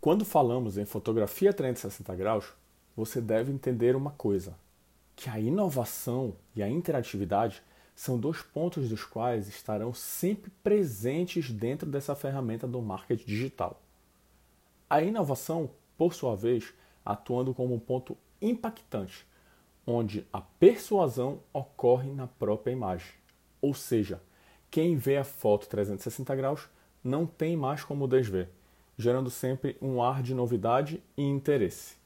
Quando falamos em fotografia 360 graus, você deve entender uma coisa: que a inovação e a interatividade são dois pontos dos quais estarão sempre presentes dentro dessa ferramenta do marketing digital. A inovação, por sua vez, atuando como um ponto impactante, onde a persuasão ocorre na própria imagem. Ou seja, quem vê a foto 360 graus não tem mais como desver, gerando sempre um ar de novidade e interesse.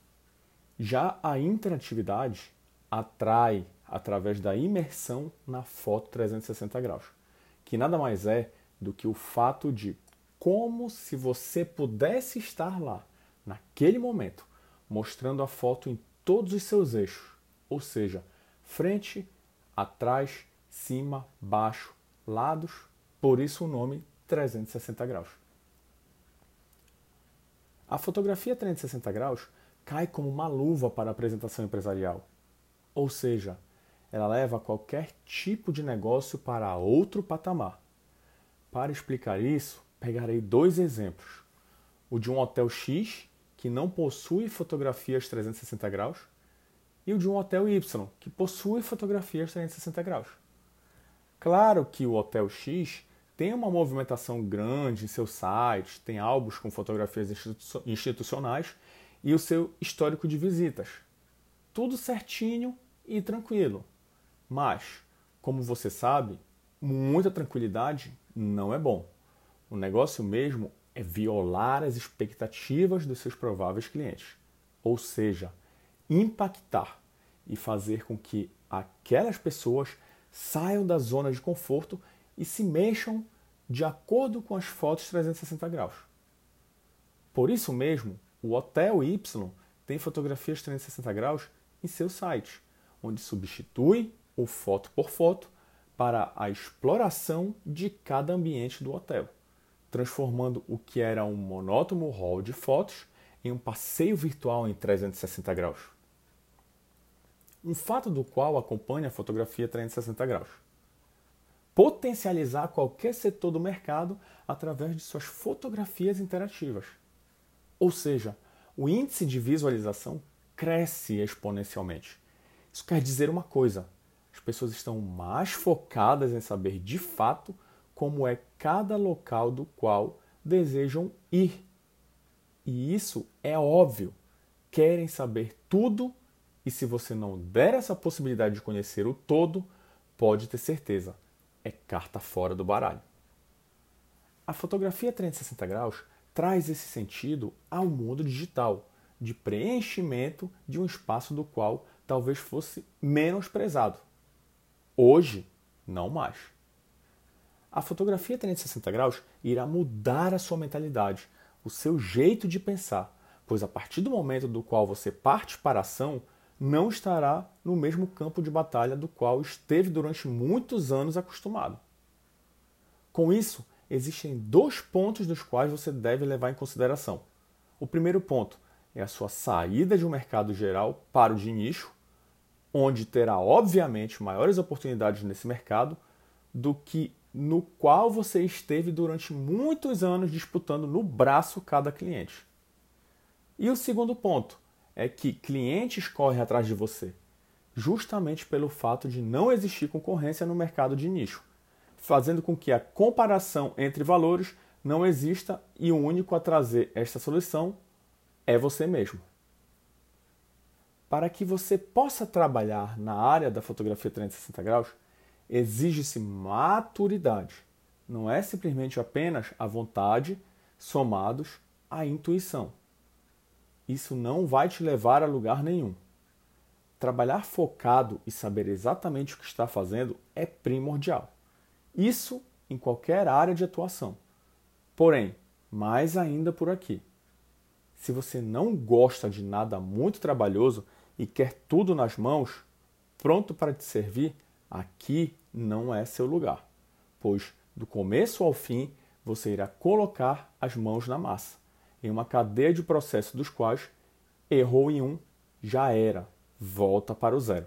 Já a interatividade atrai através da imersão na foto 360 graus, que nada mais é do que o fato de como se você pudesse estar lá, naquele momento, mostrando a foto em todos os seus eixos, ou seja, frente, atrás, cima, baixo, lados, por isso o nome 360 graus. A fotografia 360 graus cai como uma luva para a apresentação empresarial, ou seja, ela leva qualquer tipo de negócio para outro patamar. Para explicar isso, pegarei dois exemplos: o de um hotel X, que não possui fotografias 360 graus, e o de um hotel Y, que possui fotografias 360 graus. Claro que o hotel X tem uma movimentação grande em seu site, tem álbuns com fotografias institucionais e o seu histórico de visitas. Tudo certinho e tranquilo. Mas, como você sabe, muita tranquilidade não é bom. O negócio mesmo é violar as expectativas dos seus prováveis clientes, ou seja, impactar e fazer com que aquelas pessoas saiam da zona de conforto e se mexam de acordo com as fotos 360 graus. Por isso mesmo, o Hotel Y tem fotografias 360 graus em seu site, onde substitui o foto por foto para a exploração de cada ambiente do hotel, transformando o que era um monótono hall de fotos em um passeio virtual em 360 graus. Um fato do qual acompanha a fotografia 360 graus. Potencializar qualquer setor do mercado através de suas fotografias interativas. Ou seja, o índice de visualização cresce exponencialmente. Isso quer dizer uma coisa: as pessoas estão mais focadas em saber de fato como é cada local do qual desejam ir. E isso é óbvio. Querem saber tudo e se você não der essa possibilidade de conhecer o todo, pode ter certeza, é carta fora do baralho. A fotografia 360 graus traz esse sentido ao mundo digital, de preenchimento de um espaço do qual talvez fosse menosprezado. Hoje, não mais. A fotografia 360 graus irá mudar a sua mentalidade, o seu jeito de pensar, pois a partir do momento do qual você parte para a ação, não estará no mesmo campo de batalha do qual esteve durante muitos anos acostumado. Com isso, existem dois pontos dos quais você deve levar em consideração. O primeiro ponto é a sua saída de um mercado geral para o de nicho, onde terá obviamente maiores oportunidades nesse mercado do que no qual você esteve durante muitos anos disputando no braço cada cliente. E o segundo ponto é que clientes correm atrás de você, justamente pelo fato de não existir concorrência no mercado de nicho, fazendo com que a comparação entre valores não exista e o único a trazer esta solução é você mesmo para que você possa trabalhar na área da fotografia 360 graus, exige-se maturidade. Não é simplesmente apenas a vontade somados à intuição. Isso não vai te levar a lugar nenhum. Trabalhar focado e saber exatamente o que está fazendo é primordial. Isso em qualquer área de atuação. Porém, mais ainda por aqui. Se você não gosta de nada muito trabalhoso, e quer tudo nas mãos, pronto para te servir, aqui não é seu lugar, pois do começo ao fim você irá colocar as mãos na massa, em uma cadeia de processos dos quais errou em um, já era, volta para o zero.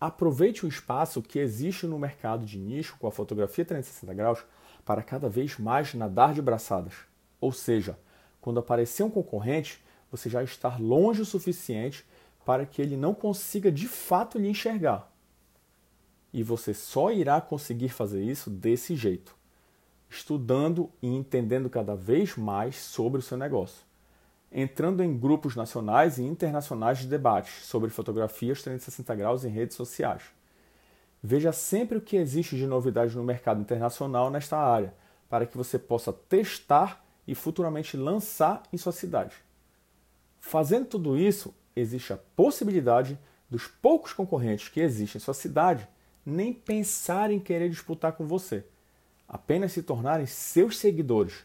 Aproveite o espaço que existe no mercado de nicho com a fotografia 360 graus para cada vez mais nadar de braçadas, ou seja, quando aparecer um concorrente, você já estar longe o suficiente para que ele não consiga de fato lhe enxergar. E você só irá conseguir fazer isso desse jeito, estudando e entendendo cada vez mais sobre o seu negócio, entrando em grupos nacionais e internacionais de debates sobre fotografias 360 graus em redes sociais. Veja sempre o que existe de novidade no mercado internacional nesta área, para que você possa testar e futuramente lançar em sua cidade. Fazendo tudo isso, existe a possibilidade dos poucos concorrentes que existem em sua cidade nem pensar em querer disputar com você, apenas se tornarem seus seguidores,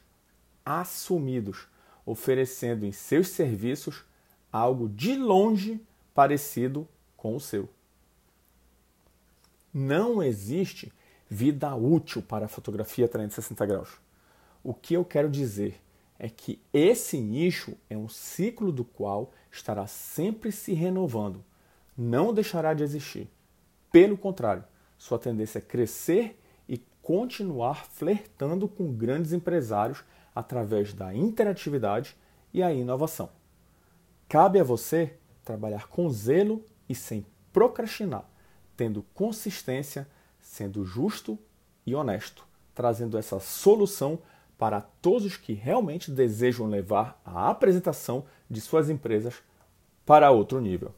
assumidos, oferecendo em seus serviços algo de longe parecido com o seu. Não existe vida útil para a fotografia 360 graus. O que eu quero dizer é que esse nicho é um ciclo do qual estará sempre se renovando, não deixará de existir. Pelo contrário, sua tendência é crescer continuar flertando com grandes empresários através da interatividade e a inovação. Cabe a você trabalhar com zelo e sem procrastinar, tendo consistência, sendo justo e honesto, trazendo essa solução para todos os que realmente desejam levar a apresentação de suas empresas para outro nível.